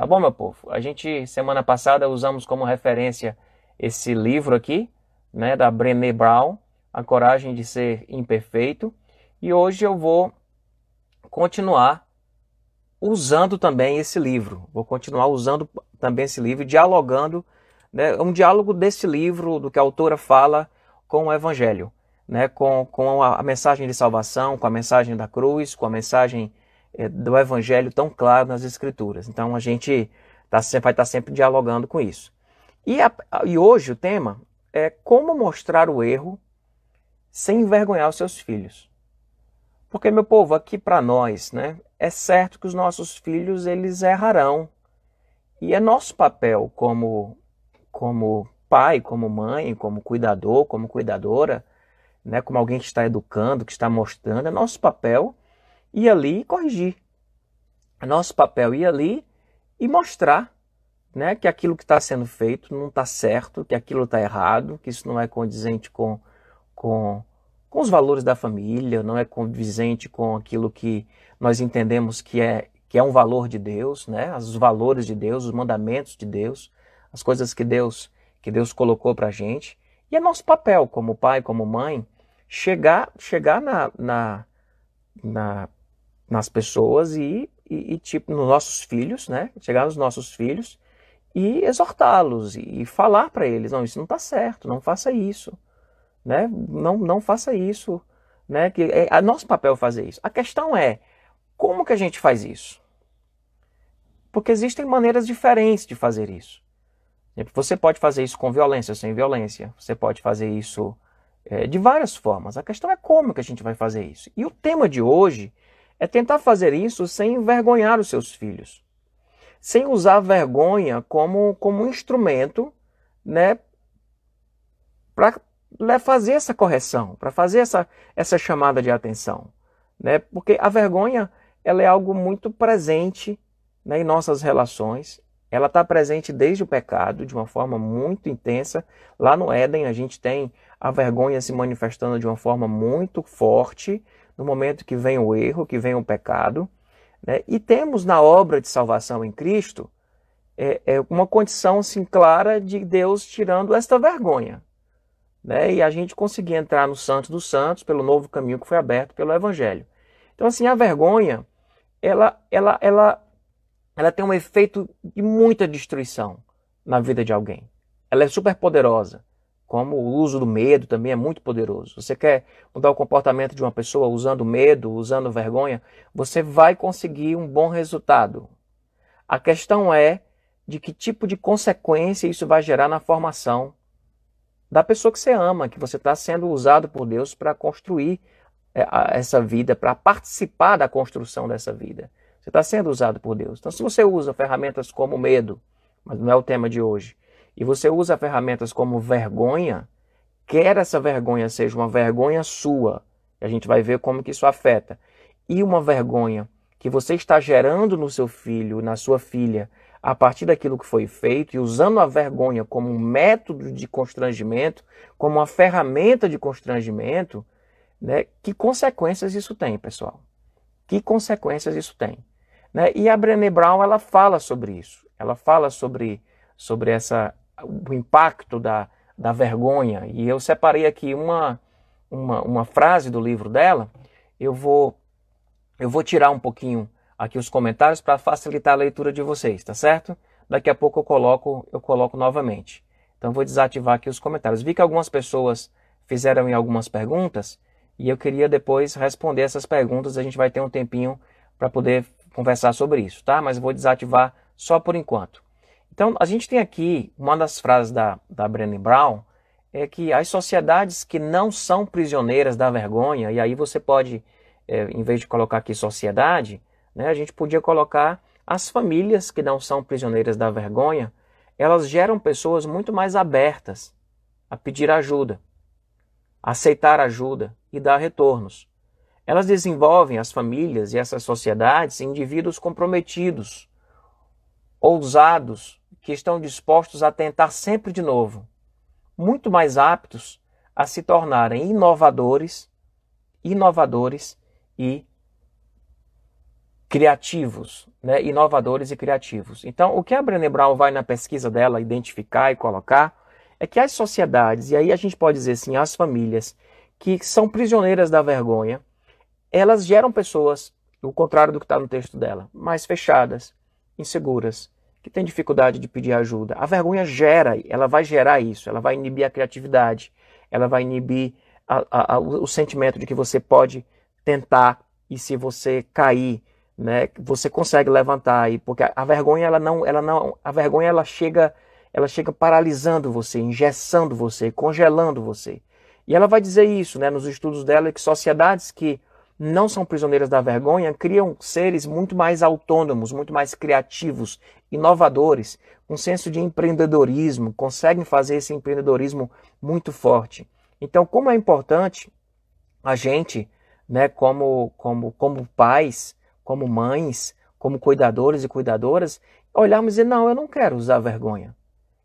Tá bom, meu povo? A gente, semana passada, usamos como referência esse livro aqui, né, da Brené Brown, A Coragem de Ser Imperfeito. E hoje eu vou continuar usando também esse livro. Vou continuar usando também esse livro, dialogando, né, um diálogo desse livro, do que a autora fala com o Evangelho, né, com, com a, mensagem de salvação, com a mensagem da cruz, com a mensagem do Evangelho tão claro nas Escrituras. Então a gente tá, vai estar tá sempre dialogando com isso. E, a, e hoje o tema é como mostrar o erro sem envergonhar os seus filhos. Porque, meu povo, aqui para nós, né, é certo que os nossos filhos eles errarão. E é nosso papel como, como pai, como mãe, como cuidador, como cuidadora, né, como alguém que está educando, que está mostrando, é nosso papel ir ali e corrigir. É nosso papel ir ali e mostrar né, que aquilo que está sendo feito não está certo, que aquilo está errado, que isso não é condizente com, com, com os valores da família, não é condizente com aquilo que nós entendemos que é, que é um valor de Deus, né, os valores de Deus, os mandamentos de Deus, as coisas que Deus, que Deus colocou para a gente. E é nosso papel como pai, como mãe, chegar, chegar na, na, na nas pessoas e, e, e, tipo nos nossos filhos, né? Chegar nos nossos filhos e exortá-los e, e falar para eles, não, isso não está certo, não faça isso, né? Não, não faça isso, né? Que é, é nosso papel fazer isso. A questão é como que a gente faz isso? Porque existem maneiras diferentes de fazer isso. Você pode fazer isso com violência, sem violência. Você pode fazer isso é, de várias formas. A questão é como que a gente vai fazer isso. E o tema de hoje é tentar fazer isso sem envergonhar os seus filhos, sem usar a vergonha como, como instrumento né, para fazer essa correção, para fazer essa, essa chamada de atenção. Né? Porque a vergonha ela é algo muito presente né, em nossas relações. Ela está presente desde o pecado, de uma forma muito intensa. Lá no Éden, a gente tem a vergonha se manifestando de uma forma muito forte no momento que vem o erro, que vem o pecado. Né? E temos na obra de salvação em Cristo é, é uma condição assim, clara de Deus tirando esta vergonha. Né? E a gente conseguir entrar no Santo dos Santos pelo novo caminho que foi aberto pelo Evangelho. Então, assim, a vergonha, ela, ela, ela, ela tem um efeito de muita destruição na vida de alguém. Ela é super poderosa como o uso do medo também é muito poderoso. Você quer mudar o comportamento de uma pessoa usando medo, usando vergonha, você vai conseguir um bom resultado. A questão é de que tipo de consequência isso vai gerar na formação da pessoa que você ama, que você está sendo usado por Deus para construir é, essa vida, para participar da construção dessa vida. Você está sendo usado por Deus. Então, se você usa ferramentas como medo, mas não é o tema de hoje, e você usa ferramentas como vergonha, quer essa vergonha seja uma vergonha sua, a gente vai ver como que isso afeta, e uma vergonha que você está gerando no seu filho, na sua filha, a partir daquilo que foi feito e usando a vergonha como um método de constrangimento, como uma ferramenta de constrangimento, né? Que consequências isso tem, pessoal? Que consequências isso tem? Né? E a Brené Brown ela fala sobre isso. Ela fala sobre, sobre essa, o impacto da, da vergonha. E eu separei aqui uma, uma, uma frase do livro dela. Eu vou, eu vou tirar um pouquinho aqui os comentários para facilitar a leitura de vocês, tá certo? Daqui a pouco eu coloco, eu coloco novamente. Então vou desativar aqui os comentários. Vi que algumas pessoas fizeram algumas perguntas e eu queria depois responder essas perguntas. A gente vai ter um tempinho para poder conversar sobre isso, tá? Mas vou desativar só por enquanto. Então, a gente tem aqui uma das frases da, da Brené Brown é que as sociedades que não são prisioneiras da vergonha, e aí você pode, é, em vez de colocar aqui sociedade, né, a gente podia colocar as famílias que não são prisioneiras da vergonha, elas geram pessoas muito mais abertas a pedir ajuda, a aceitar ajuda e dar retornos. Elas desenvolvem as famílias e essas sociedades indivíduos comprometidos, ousados, que estão dispostos a tentar sempre de novo, muito mais aptos a se tornarem inovadores, inovadores e criativos, né, inovadores e criativos. Então, o que a Brené Brown vai na pesquisa dela identificar e colocar é que as sociedades, e aí a gente pode dizer assim, as famílias que são prisioneiras da vergonha, elas geram pessoas, o contrário do que está no texto dela, mais fechadas, inseguras, que têm dificuldade de pedir ajuda. A vergonha gera, ela vai gerar isso, ela vai inibir a criatividade, ela vai inibir a, a, a, o sentimento de que você pode tentar e se você cair, né, você consegue levantar e porque a, vergonha ela não, ela não, a vergonha ela chega, ela chega paralisando você, engessando você, congelando você. E ela vai dizer isso, né, nos estudos dela que sociedades que não são prisioneiras da vergonha criam seres muito mais autônomos, muito mais criativos, inovadores, com senso de empreendedorismo, conseguem fazer esse empreendedorismo muito forte. Então, como é importante a gente, né, como, como, como pais, como mães, como cuidadores e cuidadoras, olharmos e dizer, não, eu não quero usar vergonha.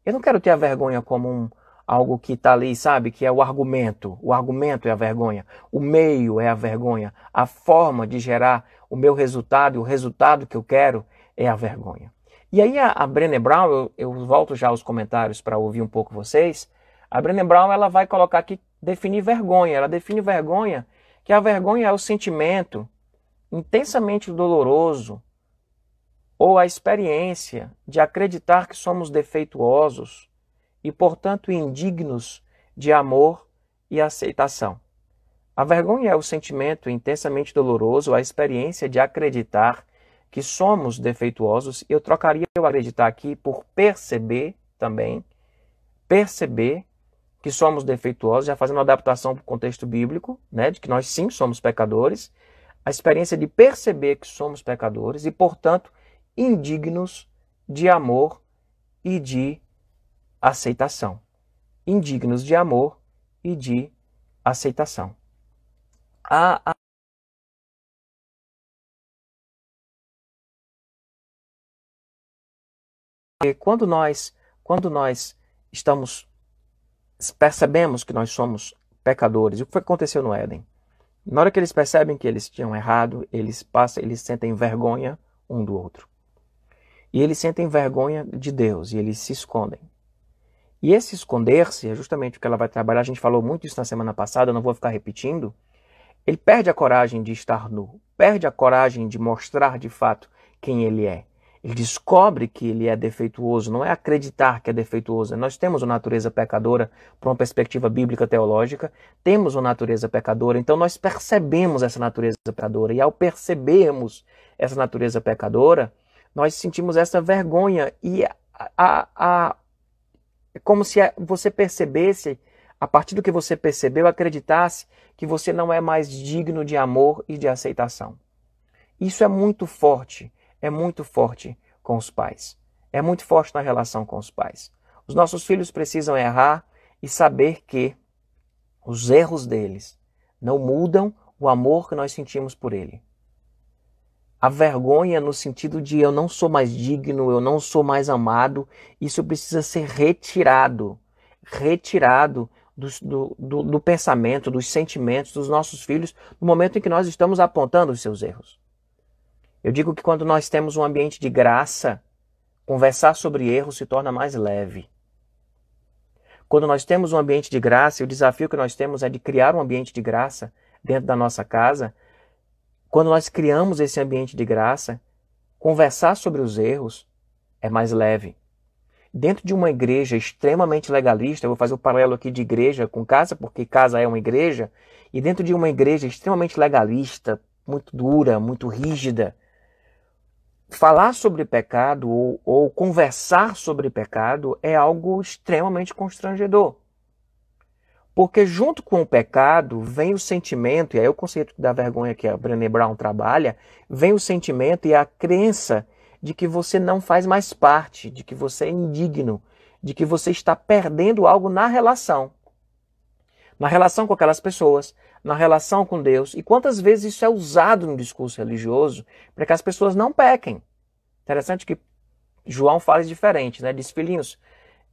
Eu não quero ter a vergonha como um, algo que está ali, sabe, que é o argumento. O argumento é a vergonha. O meio é a vergonha. A forma de gerar o meu resultado e o resultado que eu quero é a vergonha. E aí a, a Brené Brown, eu, eu volto já aos comentários para ouvir um pouco vocês, a Brené Brown ela vai colocar aqui definir vergonha. Ela define vergonha que a vergonha é o sentimento intensamente doloroso ou a experiência de acreditar que somos defeituosos e, portanto, indignos de amor e aceitação. A vergonha é o sentimento intensamente doloroso, a experiência de acreditar que somos defeituosos. Eu trocaria o acreditar aqui por perceber também, perceber que somos defeituosos, já fazendo uma adaptação para o contexto bíblico, né, de que nós sim somos pecadores, a experiência de perceber que somos pecadores e, portanto, indignos de amor e de aceitação. Indignos de amor e de aceitação. A, a quando nós quando nós estamos percebemos que nós somos pecadores. O que aconteceu no Éden? Na hora que eles percebem que eles tinham errado, eles passam, eles sentem vergonha um do outro. E eles sentem vergonha de Deus e eles se escondem. E esse esconder-se é justamente o que ela vai trabalhar. A gente falou muito isso na semana passada, não vou ficar repetindo. Ele perde a coragem de estar nu, perde a coragem de mostrar de fato quem ele é. Ele descobre que ele é defeituoso, não é acreditar que é defeituoso. Nós temos uma natureza pecadora, por uma perspectiva bíblica teológica, temos uma natureza pecadora, então nós percebemos essa natureza pecadora. E ao percebermos essa natureza pecadora, nós sentimos essa vergonha. E a, a, a, é como se você percebesse, a partir do que você percebeu, acreditasse que você não é mais digno de amor e de aceitação. Isso é muito forte é muito forte com os pais. É muito forte na relação com os pais. Os nossos filhos precisam errar e saber que os erros deles não mudam o amor que nós sentimos por ele. A vergonha no sentido de eu não sou mais digno, eu não sou mais amado, isso precisa ser retirado. Retirado do, do, do, do pensamento, dos sentimentos dos nossos filhos no momento em que nós estamos apontando os seus erros. Eu digo que quando nós temos um ambiente de graça, conversar sobre erros se torna mais leve. Quando nós temos um ambiente de graça, e o desafio que nós temos é de criar um ambiente de graça dentro da nossa casa, quando nós criamos esse ambiente de graça, conversar sobre os erros é mais leve. Dentro de uma igreja extremamente legalista, eu vou fazer o um paralelo aqui de igreja com casa, porque casa é uma igreja, e dentro de uma igreja extremamente legalista, muito dura, muito rígida, falar sobre pecado ou, ou, conversar sobre pecado é algo extremamente constrangedor. Porque junto com o pecado vem o sentimento, e aí é o conceito da vergonha que a Brené Brown trabalha, vem o sentimento e a crença de que você não faz mais parte, de que você é indigno, de que você está perdendo algo na relação. Na relação com aquelas pessoas, na relação com Deus. E quantas vezes isso é usado no discurso religioso para que as pessoas não pequem. Interessante que João fala diferente, né? Diz, filhinhos,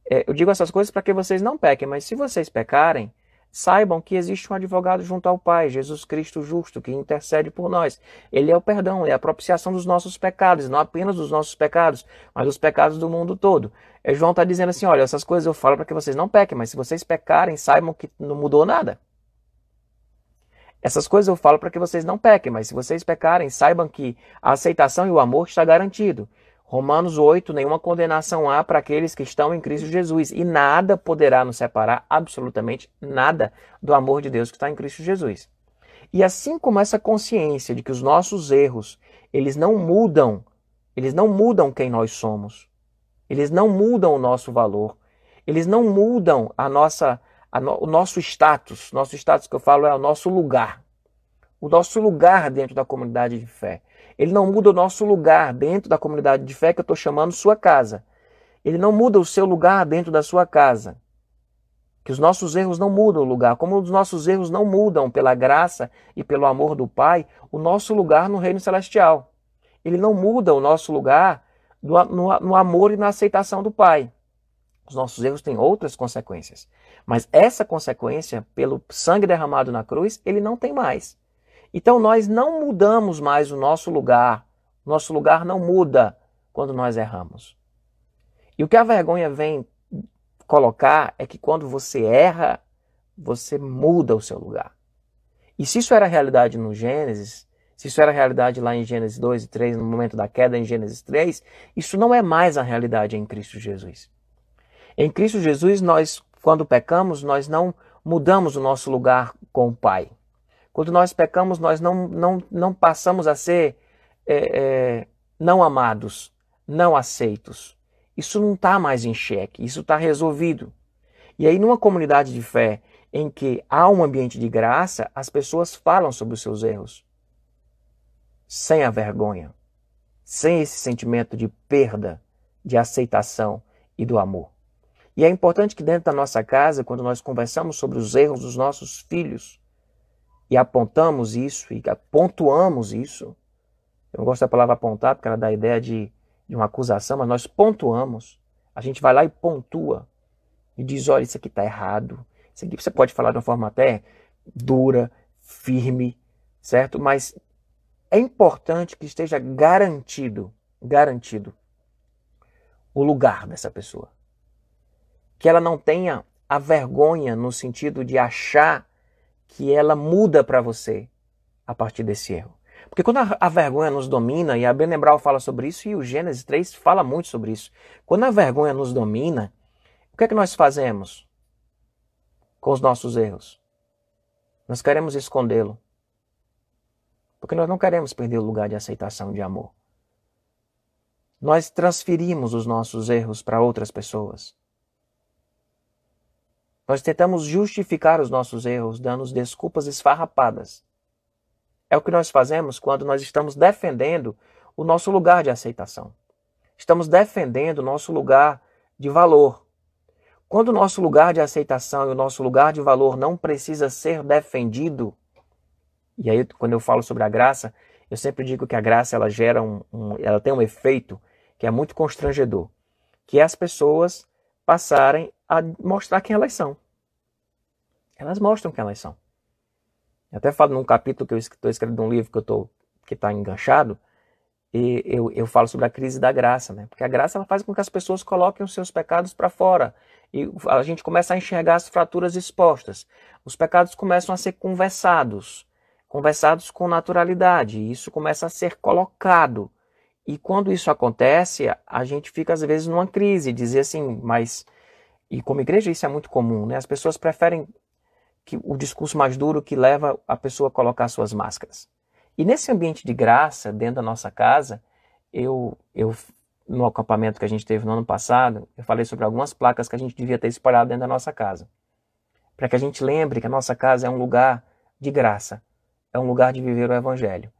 eu digo essas coisas para que vocês não pequem, mas se vocês pecarem, Saibam que existe um advogado junto ao Pai, Jesus Cristo justo, que intercede por nós. Ele é o perdão, é a propiciação dos nossos pecados, não apenas dos nossos pecados, mas dos pecados do mundo todo. É, João está dizendo assim: olha, essas coisas eu falo para que vocês não pequem, mas se vocês pecarem, saibam que não mudou nada. Essas coisas eu falo para que vocês não pequem, mas se vocês pecarem, saibam que a aceitação e o amor está garantido. Romanos 8, nenhuma condenação há para aqueles que estão em Cristo Jesus, e nada poderá nos separar, absolutamente nada, do amor de Deus que está em Cristo Jesus. E assim como essa consciência de que os nossos erros, eles não mudam, eles não mudam quem nós somos, eles não mudam o nosso valor, eles não mudam a nossa, a no, o nosso status, nosso status que eu falo é o nosso lugar, o nosso lugar dentro da comunidade de fé. Ele não muda o nosso lugar dentro da comunidade de fé que eu estou chamando sua casa. Ele não muda o seu lugar dentro da sua casa. Que os nossos erros não mudam o lugar, como os nossos erros não mudam pela graça e pelo amor do Pai, o nosso lugar no reino celestial. Ele não muda o nosso lugar no, no, no amor e na aceitação do Pai. Os nossos erros têm outras consequências. Mas essa consequência, pelo sangue derramado na cruz, ele não tem mais. Então nós não mudamos mais o nosso lugar. Nosso lugar não muda quando nós erramos. E o que a vergonha vem colocar é que quando você erra, você muda o seu lugar. E se isso era realidade no Gênesis, se isso era realidade lá em Gênesis 2 e 3, no momento da queda em Gênesis 3, isso não é mais a realidade em Cristo Jesus. Em Cristo Jesus, nós, quando pecamos, nós não mudamos o nosso lugar com o Pai. Quando nós pecamos, nós não, não, não passamos a ser é, é, não amados, não aceitos. Isso não está mais em xeque, isso está resolvido. E aí, numa comunidade de fé em que há um ambiente de graça, as pessoas falam sobre os seus erros. Sem a vergonha, sem esse sentimento de perda, de aceitação e do amor. E é importante que dentro da nossa casa, quando nós conversamos sobre os erros dos nossos filhos, e apontamos isso e pontuamos isso. Eu não gosto da palavra apontar porque ela dá a ideia de, de uma acusação, mas nós pontuamos. A gente vai lá e pontua e diz: olha, isso aqui está errado. Isso aqui você pode falar de uma forma até dura, firme, certo? Mas é importante que esteja garantido, garantido o lugar dessa pessoa. Que ela não tenha a vergonha no sentido de achar que ela muda para você a partir desse erro. Porque quando a, a, vergonha nos domina, e a Brené Brown fala sobre isso, e o Gênesis 3 fala muito sobre isso. Quando a vergonha nos domina, o que é que nós fazemos com os nossos erros? Nós queremos escondê-lo. Porque nós não queremos perder o lugar de aceitação de amor. Nós transferimos os nossos erros para outras pessoas. Nós tentamos justificar os nossos erros, dando desculpas esfarrapadas. É o que nós fazemos quando nós estamos defendendo o nosso lugar de aceitação. Estamos defendendo o nosso lugar de valor. Quando o nosso lugar de aceitação e o nosso lugar de valor não precisa ser defendido, e aí quando eu falo sobre a graça, eu sempre digo que a graça ela gera um, um ela tem um efeito que é muito constrangedor, que é as pessoas passarem a mostrar quem elas são. Elas mostram quem elas são. Eu até falo num capítulo que eu estou escrevendo um livro que eu tô, que está enganchado, e eu, eu falo sobre a crise da graça, né? Porque a graça ela faz com que as pessoas coloquem os seus pecados para fora. E a gente começa a enxergar as fraturas expostas. Os pecados começam a ser conversados, conversados com naturalidade. E isso começa a ser colocado. E quando isso acontece, a gente fica às vezes numa crise, dizer assim, mas e como igreja isso é muito comum, né? As pessoas preferem que o discurso mais duro que leva a pessoa a colocar suas máscaras. E nesse ambiente de graça, dentro da nossa casa, eu, eu no acampamento que a gente teve no ano passado, eu falei sobre algumas placas que a gente devia ter espalhado dentro da nossa casa. Para que a gente lembre que a nossa casa é um lugar de graça, é um lugar de viver o evangelho.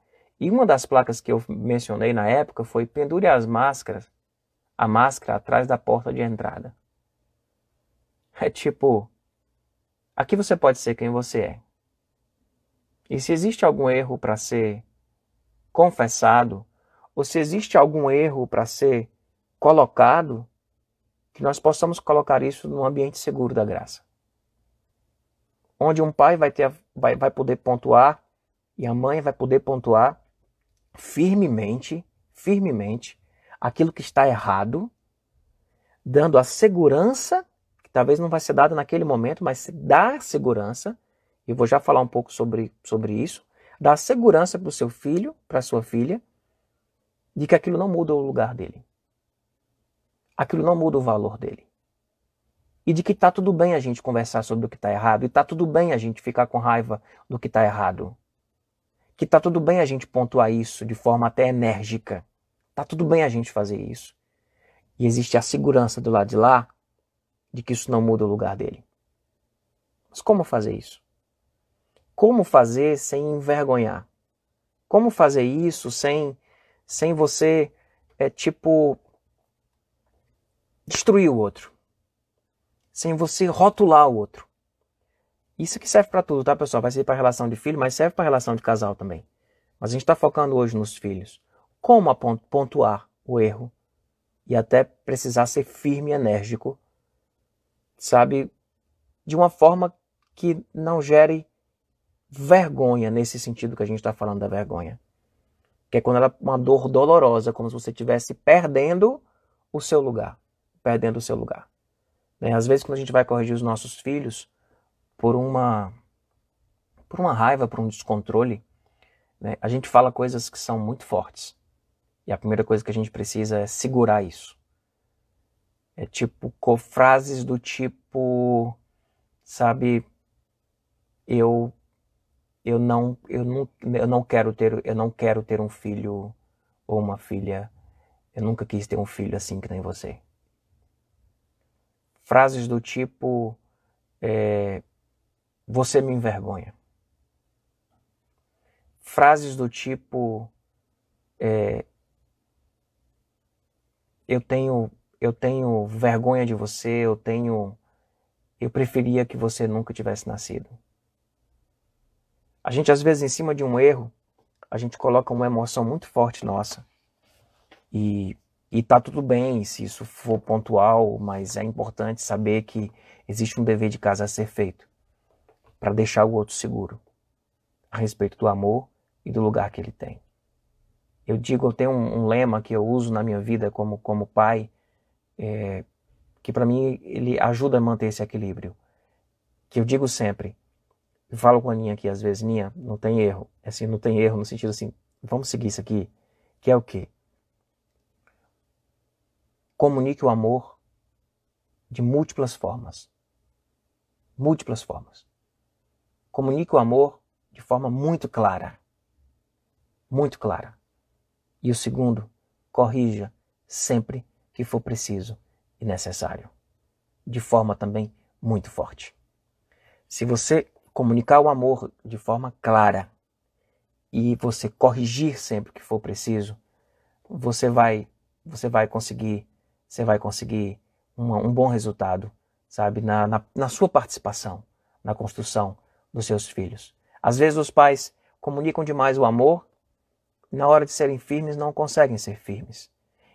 E uma das placas que eu mencionei na época foi pendure as máscaras, a máscara atrás da porta de entrada. É tipo, aqui você pode ser quem você é. E se existe algum erro para ser confessado, ou se existe algum erro para ser colocado, que nós possamos colocar isso num ambiente seguro da graça. onde um pai vai, ter, vai, vai poder pontuar e a mãe vai poder pontuar firmemente, firmemente, aquilo que está errado, dando a segurança, que talvez não vai ser dada naquele momento, mas dar segurança, e vou já falar um pouco sobre, sobre isso, dar segurança para o seu filho, para a sua filha, de que aquilo não muda o lugar dele. Aquilo não muda o valor dele. E de que está tudo bem a gente conversar sobre o que está errado, e está tudo bem a gente ficar com raiva do que está errado. Que está tudo bem a gente pontuar isso de forma até enérgica. Está tudo bem a gente fazer isso. E existe a segurança do lado de lá de que isso não muda o lugar dele. Mas como fazer isso? Como fazer sem envergonhar? Como fazer isso sem, sem você, é tipo, destruir o outro? Sem você rotular o outro? Isso que serve para tudo, tá, pessoal? Vai ser para relação de filho, mas serve para relação de casal também. Mas a gente está focando hoje nos filhos. Como pontuar o erro e até precisar ser firme e enérgico, sabe? De uma forma que não gere vergonha nesse sentido que a gente está falando da vergonha. Que é quando ela é uma dor dolorosa, como se você estivesse perdendo o seu lugar. Perdendo o seu lugar. Né? Às vezes, quando a gente vai corrigir os nossos filhos por uma, por uma raiva, por um descontrole, né? a gente fala coisas que são muito fortes. E a primeira coisa que a gente precisa é segurar isso. É tipo, com frases do tipo, sabe, eu eu não, eu não, eu não quero ter, eu não quero ter um filho ou uma filha. Eu nunca quis ter um filho assim que nem você. Frases do tipo, é, você me envergonha. Frases do tipo, é, eu tenho, eu tenho vergonha de você, eu tenho, eu preferia que você nunca tivesse nascido. A gente, às vezes, em cima de um erro, a gente coloca uma emoção muito forte nossa. E, e tá tudo bem se isso for pontual, mas é importante saber que existe um dever de casa a ser feito para deixar o outro seguro a respeito do amor e do lugar que ele tem. Eu digo, eu tenho um, um lema que eu uso na minha vida como, como pai, é, que para mim ele ajuda a manter esse equilíbrio. Que eu digo sempre: eu falo com a Ninha aqui, às vezes, Ninha, não tem erro. É assim, não tem erro no sentido assim, vamos seguir isso aqui, que é o quê? Comunique o amor de múltiplas formas. Múltiplas formas. Comunique o amor de forma muito clara. Muito clara. E o segundo, corrija sempre que for preciso e necessário. De forma também muito forte. Se você comunicar o amor de forma clara e você corrigir sempre que for preciso, você vai você vai conseguir você vai conseguir uma, um bom resultado, sabe, na, na, na sua participação na construção dos seus filhos. Às vezes os pais comunicam demais o amor, na hora de serem firmes não conseguem ser firmes.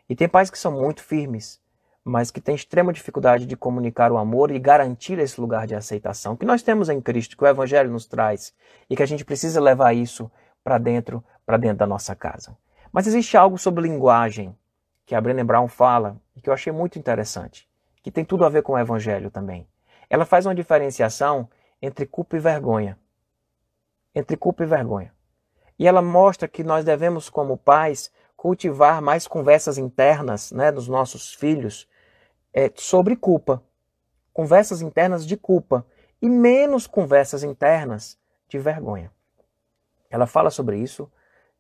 E tem pais que são muito firmes, mas que tem extrema dificuldade de comunicar o amor e garantir esse lugar de aceitação que nós temos em Cristo, que o Evangelho nos traz e que a gente precisa levar isso para dentro, para dentro da nossa casa. Mas existe algo sobre linguagem que a Brené Brown fala e que eu achei muito interessante, que tem tudo a ver com o Evangelho também. Ela faz uma diferenciação entre culpa e vergonha. Entre culpa e vergonha. E ela mostra que nós devemos, como pais, cultivar mais conversas internas né, dos nossos filhos é, sobre culpa, conversas internas de culpa e menos conversas internas de vergonha. Ela fala sobre isso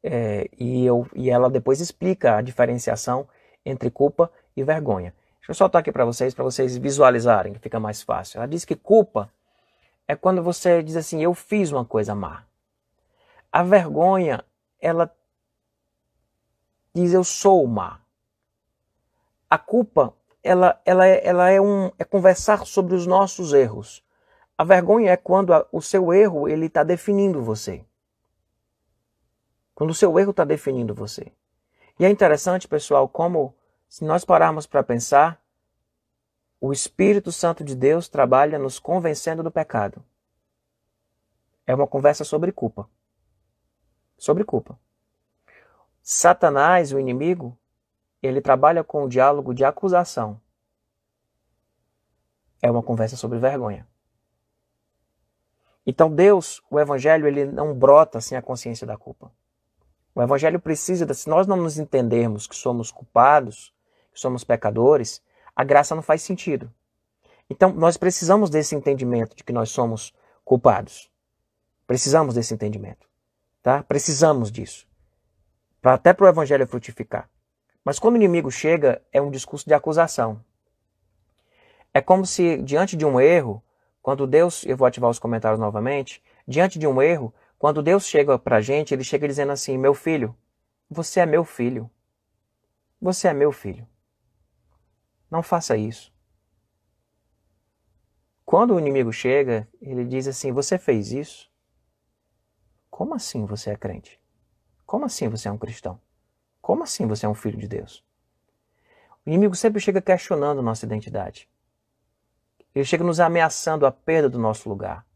é, e, eu, e ela depois explica a diferenciação entre culpa e vergonha. Deixa eu soltar aqui para vocês, para vocês visualizarem, que fica mais fácil. Ela diz que culpa é quando você diz assim, eu fiz uma coisa má. A vergonha, ela diz eu sou má. A culpa ela, ela, é, ela é, um, é conversar sobre os nossos erros. A vergonha é quando a, o seu erro ele está definindo você. Quando o seu erro está definindo você. E é interessante, pessoal, como se nós pararmos para pensar, o Espírito Santo de Deus trabalha nos convencendo do pecado. É uma conversa sobre culpa. Sobre culpa. Satanás, o inimigo, ele trabalha com o diálogo de acusação. É uma conversa sobre vergonha. Então Deus, o evangelho, ele não brota sem a consciência da culpa. O evangelho precisa, se nós não nos entendermos que somos culpados, que somos pecadores, a graça não faz sentido. Então nós precisamos desse entendimento de que nós somos culpados. Precisamos desse entendimento, tá? Precisamos disso. Para até para o evangelho frutificar. Mas quando o inimigo chega, é um discurso de acusação. É como se diante de um erro, quando Deus, eu vou ativar os comentários novamente, diante de um erro, quando Deus chega para a gente, ele chega dizendo assim: Meu filho, você é meu filho. Você é meu filho. Não faça isso. Quando o inimigo chega, ele diz assim: Você fez isso? Como assim você é crente? Como assim você é um cristão? Como assim você é um filho de Deus? O inimigo sempre chega questionando nossa identidade. Ele chega nos ameaçando a perda do nosso lugar.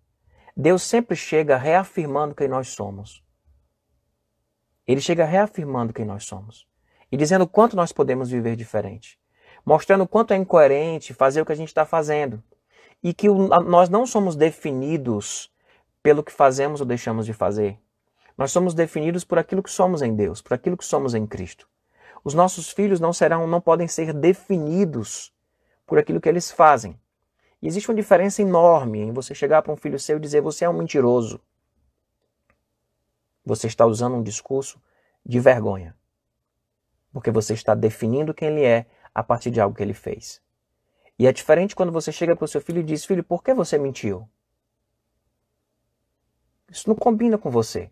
Deus sempre chega reafirmando quem nós somos. Ele chega reafirmando quem nós somos e dizendo quanto nós podemos viver diferente, mostrando quanto é incoerente fazer o que a gente está fazendo e que nós não somos definidos pelo que fazemos ou deixamos de fazer. Nós somos definidos por aquilo que somos em Deus, por aquilo que somos em Cristo. Os nossos filhos não serão, não podem ser definidos por aquilo que eles fazem. E existe uma diferença enorme em você chegar para um filho seu e dizer você é um mentiroso. Você está usando um discurso de vergonha. Porque você está definindo quem ele é a partir de algo que ele fez. E é diferente quando você chega para o seu filho e diz: Filho, por que você mentiu? Isso não combina com você.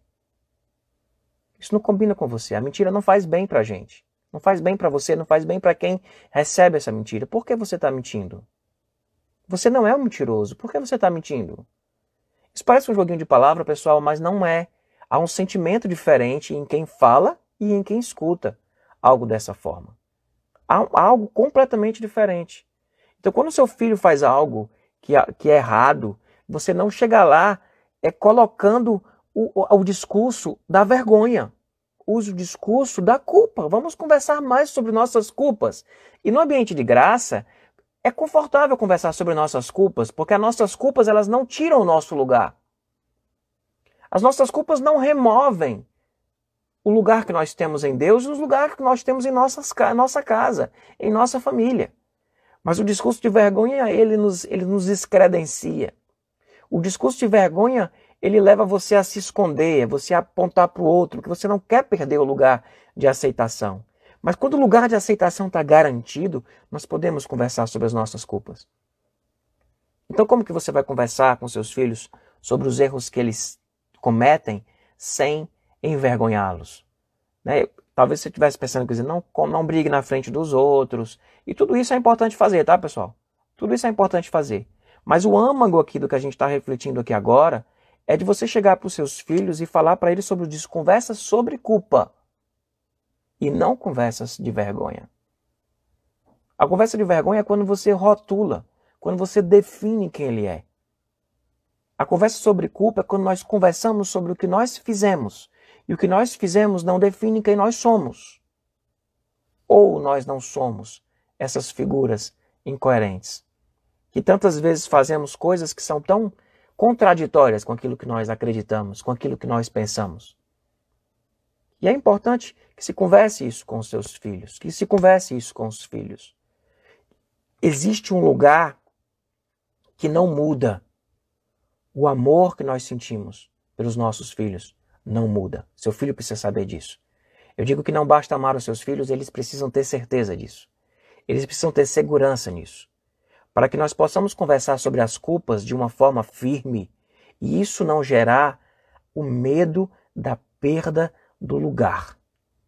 Isso não combina com você. A mentira não faz bem para a gente. Não faz bem para você, não faz bem para quem recebe essa mentira. Por que você está mentindo? Você não é um mentiroso. Por que você está mentindo? Isso parece um joguinho de palavra, pessoal, mas não é. Há um sentimento diferente em quem fala e em quem escuta algo dessa forma. Algo completamente diferente. Então, quando seu filho faz algo que, que é errado, você não chega lá é colocando o, o, discurso da vergonha. Use o discurso da culpa. Vamos conversar mais sobre nossas culpas. E no ambiente de graça, é confortável conversar sobre nossas culpas, porque as nossas culpas elas não tiram o nosso lugar. As nossas culpas não removem o lugar que nós temos em Deus e os lugares que nós temos em nossas, nossa casa, em nossa família. Mas o discurso de vergonha, ele nos, ele nos descredencia. O discurso de vergonha, ele leva você a se esconder, você a apontar para o outro, que você não quer perder o lugar de aceitação. Mas quando o lugar de aceitação está garantido, nós podemos conversar sobre as nossas culpas. Então, como que você vai conversar com seus filhos sobre os erros que eles cometem sem envergonhá-los? Né? Talvez você estivesse pensando, quer dizer, não, não brigue na frente dos outros. E tudo isso é importante fazer, tá, pessoal? Tudo isso é importante fazer. Mas o âmago aqui do que a gente está refletindo aqui agora é de você chegar para os seus filhos e falar para eles sobre isso. Conversa sobre culpa e não conversas de vergonha. A conversa de vergonha é quando você rotula, quando você define quem ele é. A conversa sobre culpa é quando nós conversamos sobre o que nós fizemos. E o que nós fizemos não define quem nós somos. Ou nós não somos essas figuras incoerentes. Que tantas vezes fazemos coisas que são tão contraditórias com aquilo que nós acreditamos, com aquilo que nós pensamos. E é importante que se converse isso com os seus filhos, que se converse isso com os filhos. Existe um lugar que não muda. O amor que nós sentimos pelos nossos filhos não muda. Seu filho precisa saber disso. Eu digo que não basta amar os seus filhos, eles precisam ter certeza disso. Eles precisam ter segurança nisso. Para que nós possamos conversar sobre as culpas de uma forma firme e isso não gerar o medo da perda do lugar,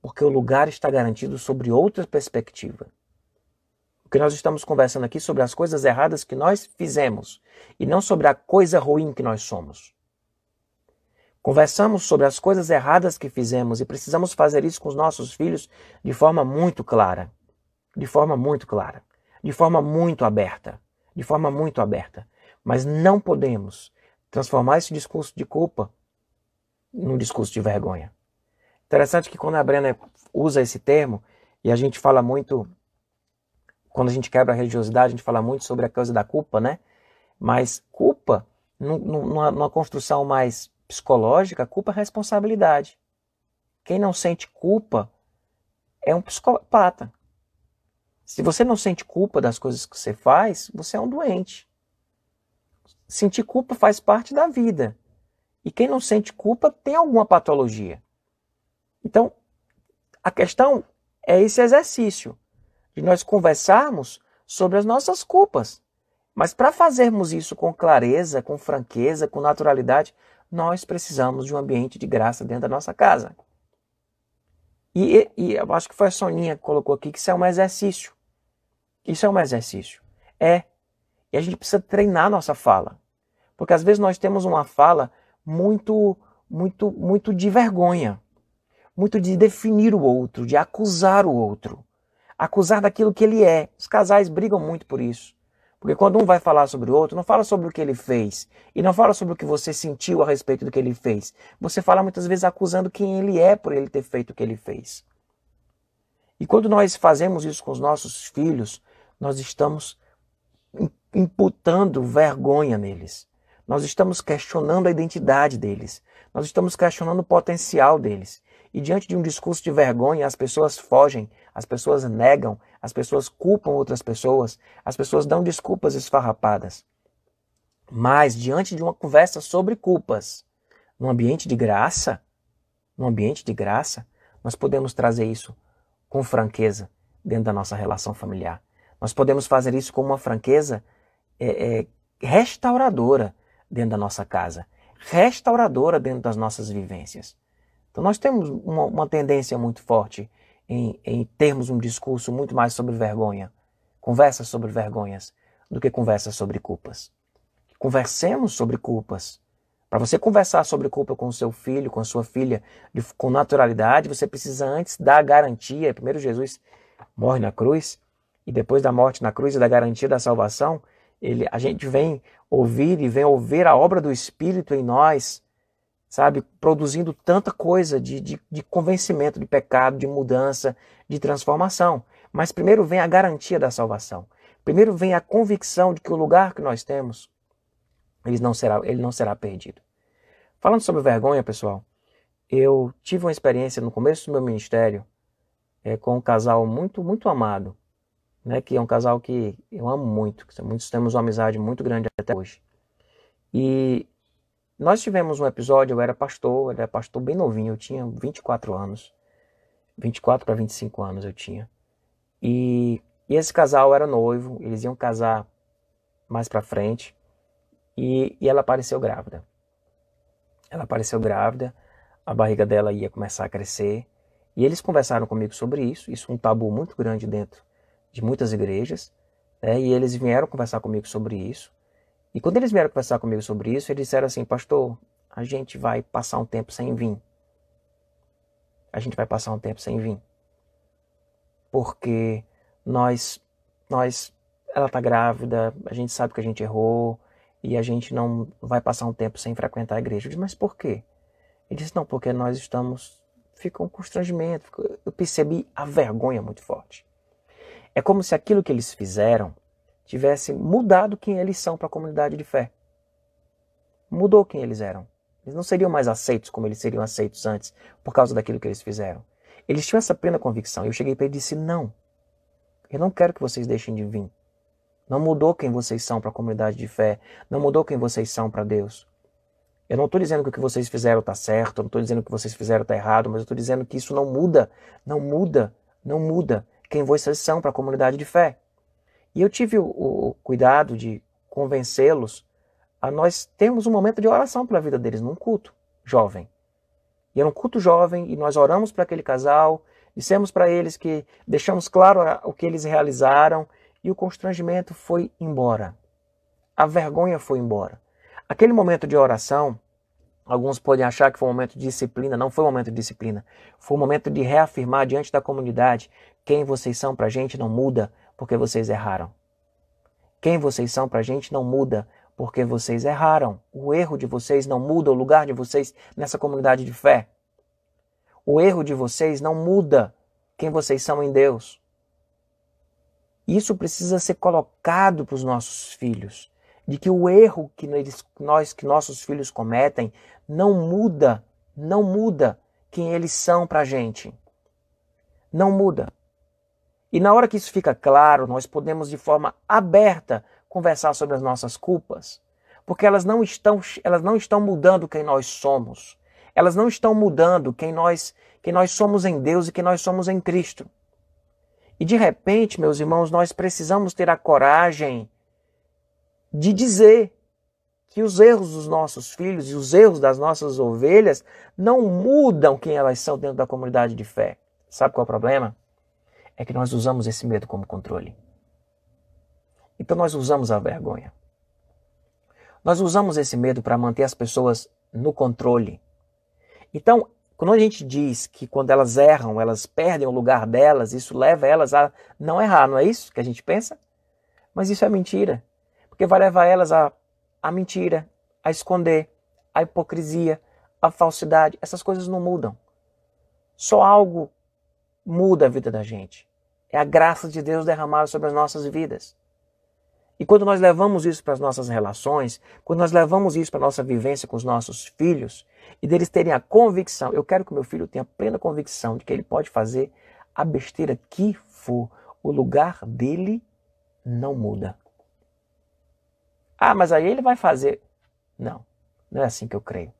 porque o lugar está garantido sobre outra perspectiva. O que nós estamos conversando aqui sobre as coisas erradas que nós fizemos e não sobre a coisa ruim que nós somos. Conversamos sobre as coisas erradas que fizemos e precisamos fazer isso com os nossos filhos de forma muito clara. De forma muito clara. De forma muito aberta. De forma muito aberta. Mas não podemos transformar esse discurso de culpa num discurso de vergonha. Interessante que quando a Brenner usa esse termo, e a gente fala muito, quando a gente quebra a religiosidade, a gente fala muito sobre a causa da culpa, né? Mas culpa, numa, numa construção mais psicológica, culpa é responsabilidade. Quem não sente culpa é um psicopata. Se você não sente culpa das coisas que você faz, você é um doente. Sentir culpa faz parte da vida. E quem não sente culpa tem alguma patologia. Então, a questão é esse exercício de nós conversarmos sobre as nossas culpas. Mas para fazermos isso com clareza, com franqueza, com naturalidade, nós precisamos de um ambiente de graça dentro da nossa casa. E, e eu acho que foi a Soninha que colocou aqui que isso é um exercício. Isso é um exercício. É. E a gente precisa treinar nossa fala. Porque às vezes nós temos uma fala muito, muito, muito de vergonha. Muito de definir o outro, de acusar o outro. Acusar daquilo que ele é. Os casais brigam muito por isso. Porque quando um vai falar sobre o outro, não fala sobre o que ele fez. E não fala sobre o que você sentiu a respeito do que ele fez. Você fala muitas vezes acusando quem ele é por ele ter feito o que ele fez. E quando nós fazemos isso com os nossos filhos, nós estamos imputando vergonha neles. Nós estamos questionando a identidade deles. Nós estamos questionando o potencial deles. E diante de um discurso de vergonha, as pessoas fogem, as pessoas negam, as pessoas culpam outras pessoas, as pessoas dão desculpas esfarrapadas. Mas diante de uma conversa sobre culpas, num ambiente de graça, num ambiente de graça, nós podemos trazer isso com franqueza dentro da nossa relação familiar. Nós podemos fazer isso com uma franqueza é, é, restauradora dentro da nossa casa, restauradora dentro das nossas vivências. Então nós temos uma, uma tendência muito forte em, em termos um discurso muito mais sobre vergonha, conversas sobre vergonhas, do que conversas sobre culpas. Conversemos sobre culpas. Para você conversar sobre culpa com seu filho, com sua filha, de, com naturalidade, você precisa antes dar a garantia. Primeiro, Jesus morre na cruz, e depois da morte na cruz e da garantia da salvação, ele, a gente vem ouvir e vem ouvir a obra do Espírito em nós, sabe, produzindo tanta coisa de, de, de convencimento de pecado, de mudança, de transformação. Mas primeiro vem a garantia da salvação. Primeiro vem a convicção de que o lugar que nós temos, ele não será, ele não será perdido. Falando sobre vergonha, pessoal, eu tive uma experiência no começo do meu ministério é, com um casal muito, muito amado, né, que é um casal que eu amo muito, que muitos temos uma amizade muito grande até hoje. E nós tivemos um episódio, eu era pastor, era pastor bem novinho, eu tinha 24 anos. 24 para 25 anos eu tinha. E, e esse casal era noivo, eles iam casar mais para frente. E, e ela apareceu grávida. Ela apareceu grávida, a barriga dela ia começar a crescer. E eles conversaram comigo sobre isso. Isso é um tabu muito grande dentro de muitas igrejas. Né? E eles vieram conversar comigo sobre isso. E quando eles vieram conversar comigo sobre isso, eles disseram assim: Pastor, a gente vai passar um tempo sem vir. A gente vai passar um tempo sem vir. Porque nós, nós, ela está grávida, a gente sabe que a gente errou e a gente não vai passar um tempo sem frequentar a igreja. Eu disse, mas por quê? Ele disse: Não, porque nós estamos. Fica um constrangimento. Eu percebi a vergonha muito forte. É como se aquilo que eles fizeram tivesse mudado quem eles são para a comunidade de fé. Mudou quem eles eram. Eles não seriam mais aceitos como eles seriam aceitos antes, por causa daquilo que eles fizeram. Eles tinham essa plena convicção. Eu cheguei para ele e disse: Não, eu não quero que vocês deixem de vir. Não mudou quem vocês são para a comunidade de fé. Não mudou quem vocês são para Deus. Eu não estou dizendo que o que vocês fizeram está certo, não estou dizendo que o que vocês fizeram está errado, mas eu estou dizendo que isso não muda, não muda, não muda quem vocês são para a comunidade de fé. E eu tive o, o cuidado de convencê-los a nós termos um momento de oração pela vida deles num culto jovem. E era um culto jovem e nós oramos para aquele casal, dissemos para eles que deixamos claro o que eles realizaram e o constrangimento foi embora. A vergonha foi embora. Aquele momento de oração, alguns podem achar que foi um momento de disciplina, não foi um momento de disciplina. Foi um momento de reafirmar diante da comunidade quem vocês são para a gente não muda, porque vocês erraram. Quem vocês são para a gente não muda, porque vocês erraram. O erro de vocês não muda o lugar de vocês nessa comunidade de fé. O erro de vocês não muda quem vocês são em Deus. Isso precisa ser colocado para os nossos filhos, de que o erro que nós que nossos filhos cometem não muda, não muda quem eles são para a gente. Não muda. E na hora que isso fica claro, nós podemos de forma aberta conversar sobre as nossas culpas, porque elas não estão, elas não estão mudando quem nós somos. Elas não estão mudando quem nós, quem nós somos em Deus e quem nós somos em Cristo. E de repente, meus irmãos, nós precisamos ter a coragem de dizer que os erros dos nossos filhos e os erros das nossas ovelhas não mudam quem elas são dentro da comunidade de fé. Sabe qual é o problema? É que nós usamos esse medo como controle. Então nós usamos a vergonha. Nós usamos esse medo para manter as pessoas no controle. Então, quando a gente diz que quando elas erram, elas perdem o lugar delas, isso leva elas a não errar, não é isso que a gente pensa? Mas isso é mentira. Porque vai levar elas a, a mentira, a esconder, a hipocrisia, a falsidade. Essas coisas não mudam. Só algo muda a vida da gente. É a graça de Deus derramada sobre as nossas vidas. E quando nós levamos isso para as nossas relações, quando nós levamos isso para a nossa vivência com os nossos filhos, e deles terem a convicção, eu quero que meu filho tenha plena convicção de que ele pode fazer a besteira que for, o lugar dele não muda. Ah, mas aí ele vai fazer. Não, não é assim que eu creio.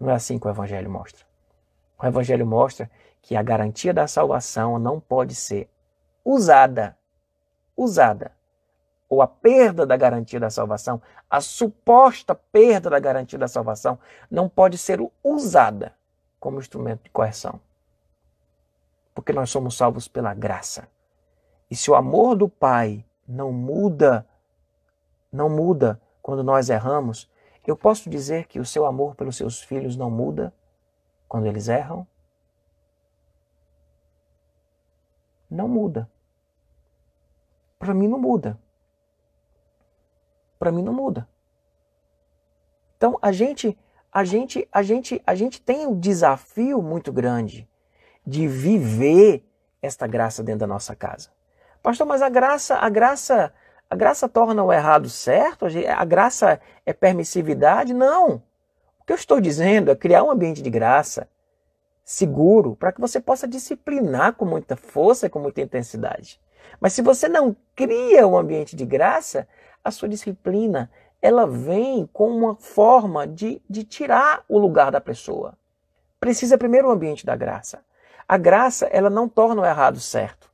Não é assim que o Evangelho mostra. O Evangelho mostra que a garantia da salvação não pode ser usada, usada ou a perda da garantia da salvação, a suposta perda da garantia da salvação, não pode ser usada como instrumento de correção. Porque nós somos salvos pela graça. E se o amor do Pai não muda, não muda quando nós erramos, eu posso dizer que o seu amor pelos seus filhos não muda quando eles erram? Não muda. Para mim não muda para mim não muda. Então a gente, a gente, a gente, a gente tem um desafio muito grande de viver esta graça dentro da nossa casa. Pastor, mas a graça, a graça, a graça torna o errado certo? A graça é permissividade? Não. O que eu estou dizendo é criar um ambiente de graça seguro para que você possa disciplinar com muita força e com muita intensidade. Mas se você não cria um ambiente de graça, a sua disciplina ela vem com uma forma de, de tirar o lugar da pessoa. Precisa primeiro o ambiente da graça. A graça ela não torna o errado certo.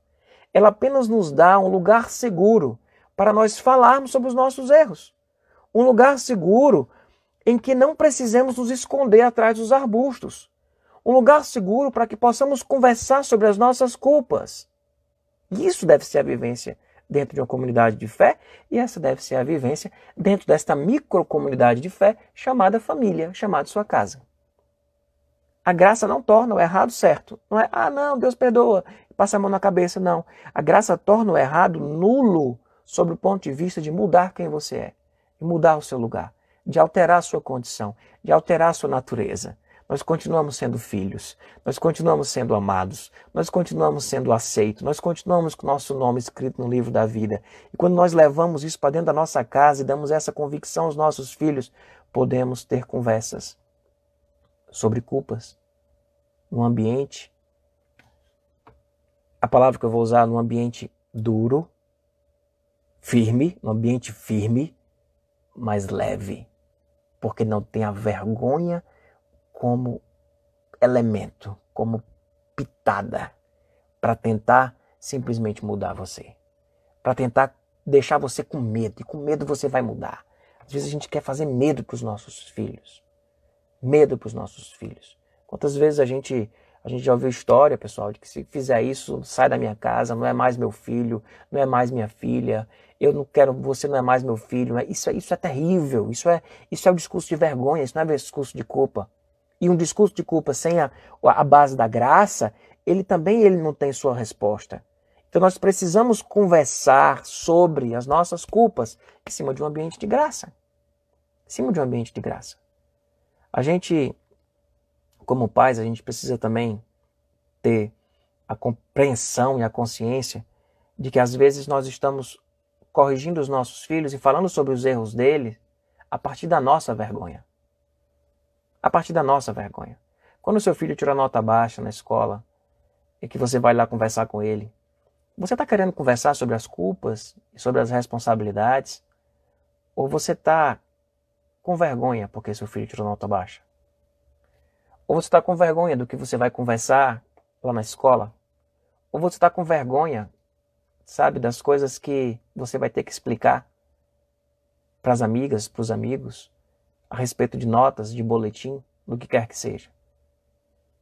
Ela apenas nos dá um lugar seguro para nós falarmos sobre os nossos erros. Um lugar seguro em que não precisemos nos esconder atrás dos arbustos. Um lugar seguro para que possamos conversar sobre as nossas culpas. Isso deve ser a vivência dentro de uma comunidade de fé, e essa deve ser a vivência dentro desta microcomunidade de fé chamada família, chamada sua casa. A graça não torna o errado certo. Não é, ah, não, Deus perdoa, passa a mão na cabeça, não. A graça torna o errado nulo sobre o ponto de vista de mudar quem você é, de mudar o seu lugar, de alterar a sua condição, de alterar a sua natureza nós continuamos sendo filhos, nós continuamos sendo amados, nós continuamos sendo aceitos, nós continuamos com o nosso nome escrito no livro da vida. E quando nós levamos isso para dentro da nossa casa e damos essa convicção aos nossos filhos, podemos ter conversas sobre culpas no ambiente. A palavra que eu vou usar no ambiente duro, firme, no ambiente firme, mas leve, porque não tem a vergonha como elemento, como pitada, para tentar simplesmente mudar você. Para tentar deixar você com medo. E com medo você vai mudar. Às vezes a gente quer fazer medo para os nossos filhos. Medo para os nossos filhos. Quantas vezes a gente, a gente já ouviu história, pessoal, de que se fizer isso, sai da minha casa, não é mais meu filho, não é mais minha filha, eu não quero, você não é mais meu filho. Isso, isso é terrível, isso é, isso é o discurso de vergonha, isso não é o discurso de culpa e um discurso de culpa sem a, a base da graça, ele também ele não tem sua resposta. Então nós precisamos conversar sobre as nossas culpas em cima de um ambiente de graça. em cima de um ambiente de graça. A gente, como pais, a gente precisa também ter a compreensão e a consciência de que às vezes nós estamos corrigindo os nossos filhos e falando sobre os erros deles a partir da nossa vergonha. A partir da nossa vergonha. Quando seu filho tira nota baixa na escola e que você vai lá conversar com ele, você está querendo conversar sobre as culpas e sobre as responsabilidades? Ou você está com vergonha porque seu filho tirou nota baixa? Ou você está com vergonha do que você vai conversar lá na escola? Ou você está com vergonha, sabe, das coisas que você vai ter que explicar para as amigas, para os amigos, a respeito de notas, de boletim, do que quer que seja?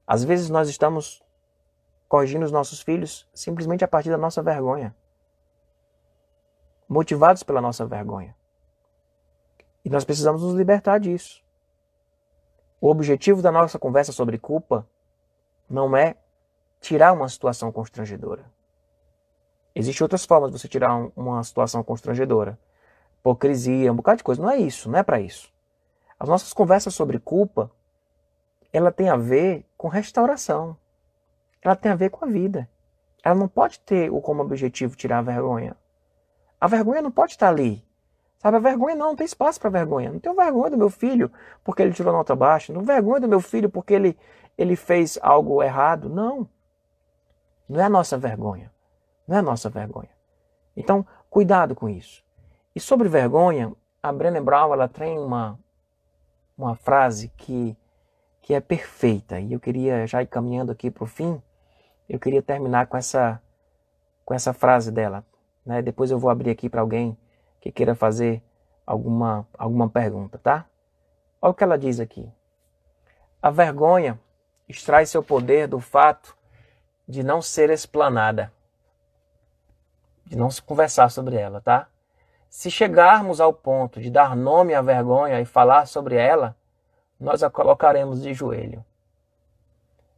Às vezes nós estamos corrigindo os nossos filhos simplesmente a partir da nossa vergonha. Motivados pela nossa vergonha. E nós precisamos nos libertar disso. O objetivo da nossa conversa sobre culpa não é tirar uma situação constrangedora. Existem outras formas de você tirar uma situação constrangedora. Hipocrisia, um bocado de coisa. Não é isso, não é para isso. As nossas conversas sobre culpa, ela tem a ver com restauração ela tem a ver com a vida. Ela não pode ter como objetivo tirar a vergonha. A vergonha não pode estar ali. Sabe, a vergonha não, não tem espaço para vergonha. Não tenho vergonha do meu filho porque ele tirou nota baixa. Não tenho vergonha do meu filho porque ele, ele fez algo errado. Não. Não é a nossa vergonha. Não é a nossa vergonha. Então, cuidado com isso. E sobre vergonha, a Brené Brown ela tem uma, uma frase que, que é perfeita. E eu queria já ir caminhando aqui para o fim eu queria terminar com essa, com essa frase dela. Né? Depois eu vou abrir aqui para alguém que queira fazer alguma, alguma pergunta, tá? Olha o que ela diz aqui. A vergonha extrai seu poder do fato de não ser explanada, de não se conversar sobre ela, tá? Se chegarmos ao ponto de dar nome à vergonha e falar sobre ela, nós a colocaremos de joelho.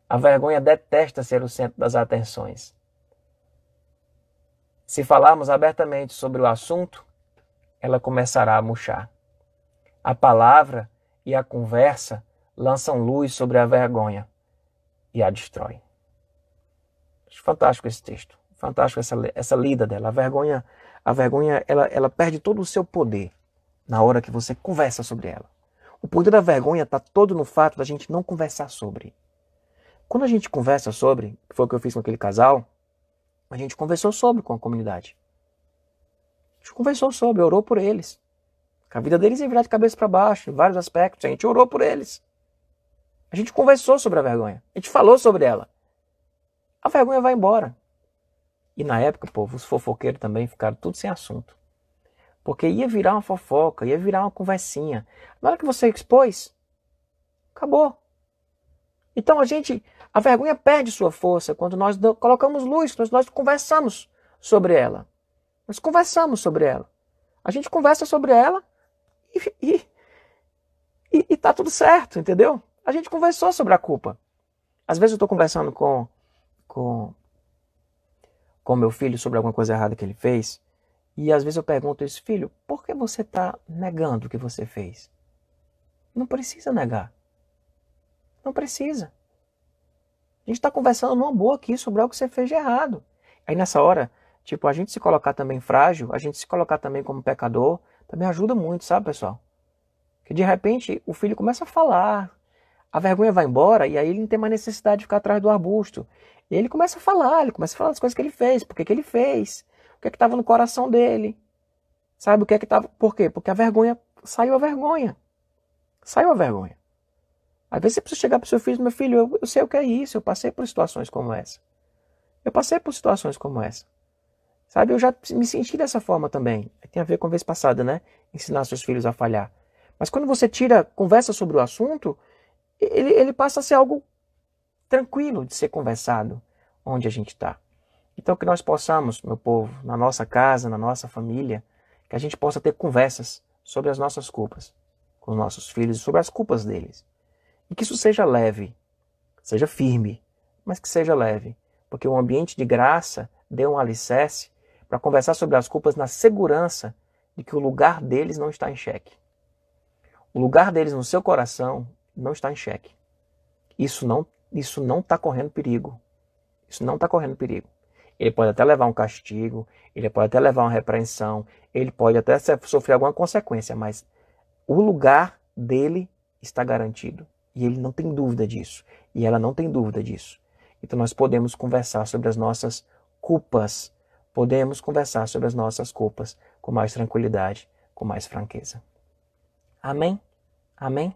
A vergonha detesta ser o centro das atenções. Se falarmos abertamente sobre o assunto, ela começará a murchar. A palavra e a conversa lançam luz sobre a vergonha e a destrói. Fantástico esse texto. Fantástico essa, essa lida dela. A vergonha, a vergonha ela, ela perde todo o seu poder na hora que você conversa sobre ela. O poder da vergonha está todo no fato da gente não conversar sobre. Quando a gente conversa sobre, que foi o que eu fiz com aquele casal, a gente conversou sobre com a comunidade. A gente conversou sobre, orou por eles. A vida deles ia virar de cabeça para baixo, em vários aspectos. A gente orou por eles. A gente conversou sobre a vergonha. A gente falou sobre ela. A vergonha vai embora. E na época, povo, os fofoqueiros também ficaram tudo sem assunto. Porque ia virar uma fofoca, ia virar uma conversinha. Na hora que você expôs, acabou. Então a gente, a vergonha perde sua força quando nós colocamos luz, quando nós conversamos sobre ela. Nós conversamos sobre ela. A gente conversa sobre ela e, e, e, tá tudo certo, entendeu? A gente conversou sobre a culpa. Às vezes eu estou conversando com, com, com meu filho sobre alguma coisa errada que ele fez. E às vezes eu pergunto isso, filho, por que você está negando o que você fez? Não precisa negar. Não precisa. A gente está conversando numa boa aqui sobre algo que você fez de errado. Aí nessa hora, tipo, a gente se colocar também frágil, a gente se colocar também como pecador, também ajuda muito, sabe, pessoal? Que de repente o filho começa a falar, a vergonha vai embora e aí ele não tem mais necessidade de ficar atrás do arbusto. E ele começa a falar, ele começa a falar das coisas que ele fez, por que, ele fez, o que é que estava no coração dele. Sabe o que é que estava. Por quê? Porque a vergonha. Saiu a vergonha. Saiu a vergonha. Às vezes você precisa chegar para o seu filho, meu filho, eu, eu sei o que é isso, eu passei por situações como essa. Eu passei por situações como essa. Sabe, eu já me senti dessa forma também. Tem a ver com a vez passada, né? Ensinar seus filhos a falhar. Mas quando você tira, conversa sobre o assunto, ele, ele passa a ser algo tranquilo de ser conversado onde a gente está. Então que nós possamos, meu povo, na nossa casa, na nossa família, que a gente possa ter conversas sobre as nossas culpas com os nossos filhos, sobre as culpas deles. E que isso seja leve, seja firme, mas que seja leve, porque o ambiente de graça deu um alicerce para conversar sobre as culpas na segurança de que o lugar deles não está em xeque. o lugar deles no seu coração não está em xeque. Isso não isso não está correndo perigo. Isso não está correndo perigo. Ele pode até levar um castigo, ele pode até levar uma repreensão, ele pode até sofrer alguma consequência, mas o lugar dele está garantido. E ele não tem dúvida disso. E ela não tem dúvida disso. Então nós podemos conversar sobre as nossas culpas. Podemos conversar sobre as nossas culpas com mais tranquilidade, com mais franqueza. Amém? Amém?